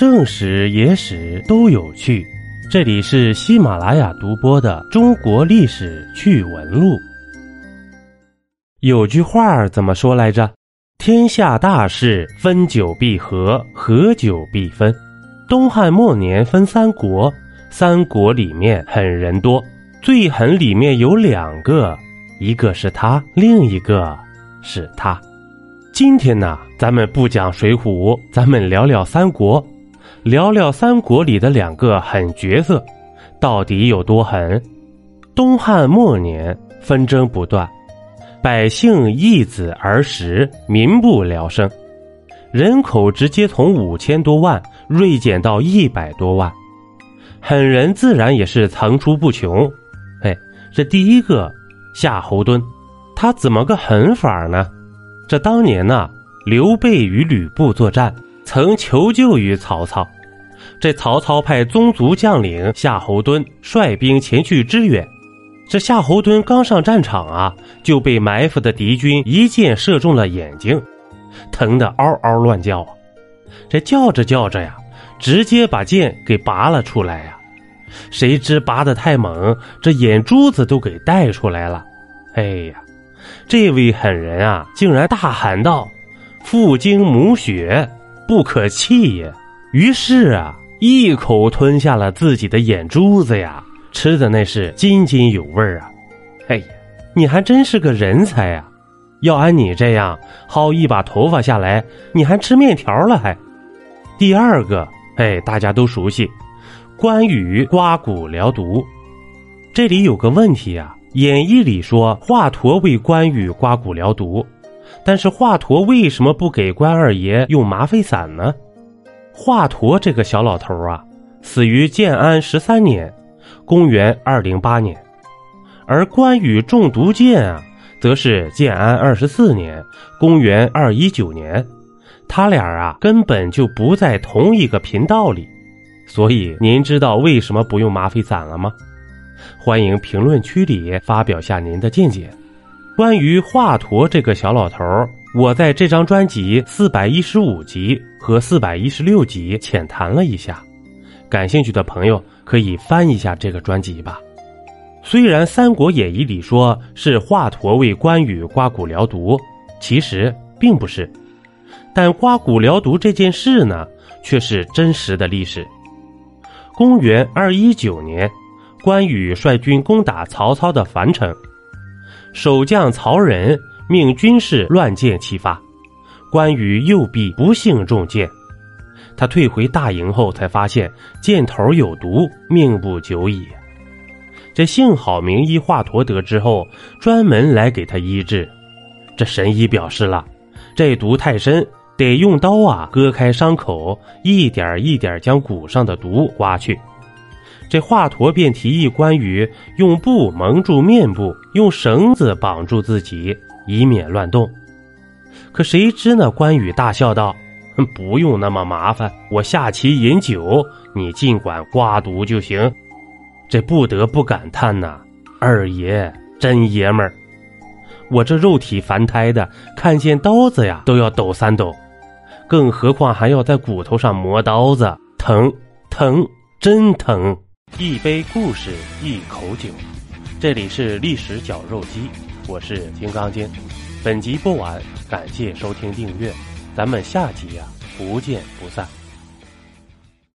正史、野史都有趣。这里是喜马拉雅独播的《中国历史趣闻录》。有句话怎么说来着？天下大事，分久必合，合久必分。东汉末年分三国，三国里面狠人多，最狠里面有两个，一个是他，另一个是他。今天呢，咱们不讲水浒，咱们聊聊三国，聊聊三国里的两个狠角色，到底有多狠？东汉末年，纷争不断，百姓易子而食，民不聊生，人口直接从五千多万锐减到一百多万，狠人自然也是层出不穷。哎，这第一个夏侯惇，他怎么个狠法呢？这当年呢，刘备与吕布作战，曾求救于曹操。这曹操派宗族将领夏侯惇率兵前去支援。这夏侯惇刚上战场啊，就被埋伏的敌军一箭射中了眼睛，疼得嗷嗷乱叫啊！这叫着叫着呀，直接把剑给拔了出来呀。谁知拔得太猛，这眼珠子都给带出来了。哎呀！这位狠人啊，竟然大喊道：“父精母血，不可弃也！”于是啊，一口吞下了自己的眼珠子呀，吃的那是津津有味啊！哎呀，你还真是个人才呀！要按你这样薅一把头发下来，你还吃面条了还？第二个，哎，大家都熟悉，关羽刮骨疗毒。这里有个问题啊。演义里说华佗为关羽刮骨疗毒，但是华佗为什么不给关二爷用麻沸散呢？华佗这个小老头啊，死于建安十三年，公元二零八年，而关羽中毒箭啊，则是建安二十四年，公元二一九年，他俩啊根本就不在同一个频道里，所以您知道为什么不用麻沸散了吗？欢迎评论区里发表下您的见解。关于华佗这个小老头我在这张专辑四百一十五集和四百一十六集浅谈了一下，感兴趣的朋友可以翻一下这个专辑吧。虽然《三国演义》里说是华佗为关羽刮骨疗毒，其实并不是，但刮骨疗毒这件事呢，却是真实的历史。公元二一九年。关羽率军攻打曹操的樊城，守将曹仁命军士乱箭齐发，关羽右臂不幸中箭。他退回大营后，才发现箭头有毒，命不久矣。这幸好名医华佗得知后，专门来给他医治。这神医表示了，这毒太深，得用刀啊割开伤口，一点一点将骨上的毒刮去。这华佗便提议关羽用布蒙住面部，用绳子绑住自己，以免乱动。可谁知呢？关羽大笑道：“不用那么麻烦，我下棋饮酒，你尽管刮毒就行。”这不得不感叹呐，二爷真爷们儿！我这肉体凡胎的，看见刀子呀都要抖三抖，更何况还要在骨头上磨刀子，疼疼，真疼！一杯故事，一口酒。这里是历史绞肉机，我是金刚经。本集播完，感谢收听订阅，咱们下集呀，不见不散。